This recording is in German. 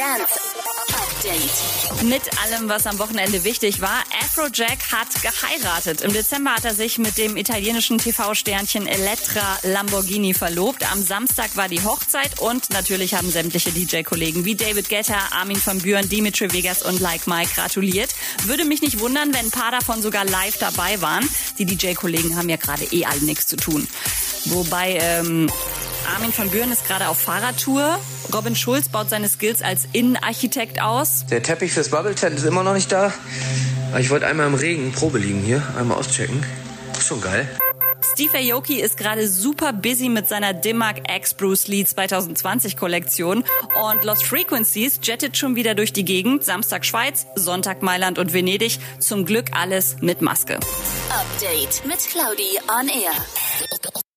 Dance Update. Mit allem, was am Wochenende wichtig war, Afrojack hat geheiratet. Im Dezember hat er sich mit dem italienischen TV-Sternchen Elettra Lamborghini verlobt. Am Samstag war die Hochzeit und natürlich haben sämtliche DJ-Kollegen wie David Guetta, Armin van Buren, Dimitri Vegas und Like Mike gratuliert. Würde mich nicht wundern, wenn ein paar davon sogar live dabei waren. Die DJ-Kollegen haben ja gerade eh alle nichts zu tun. Wobei ähm, Armin von Buren ist gerade auf Fahrradtour. Robin Schulz baut seine Skills als Innenarchitekt aus. Der Teppich fürs Bubble Tent ist immer noch nicht da. Aber ich wollte einmal im Regen Probe liegen hier, einmal auschecken. Ist schon geil. Steve Aoki ist gerade super busy mit seiner Dimmark X Bruce Lee 2020 Kollektion und Lost Frequencies jettet schon wieder durch die Gegend. Samstag Schweiz, Sonntag Mailand und Venedig. Zum Glück alles mit Maske. Update mit Claudi on Air.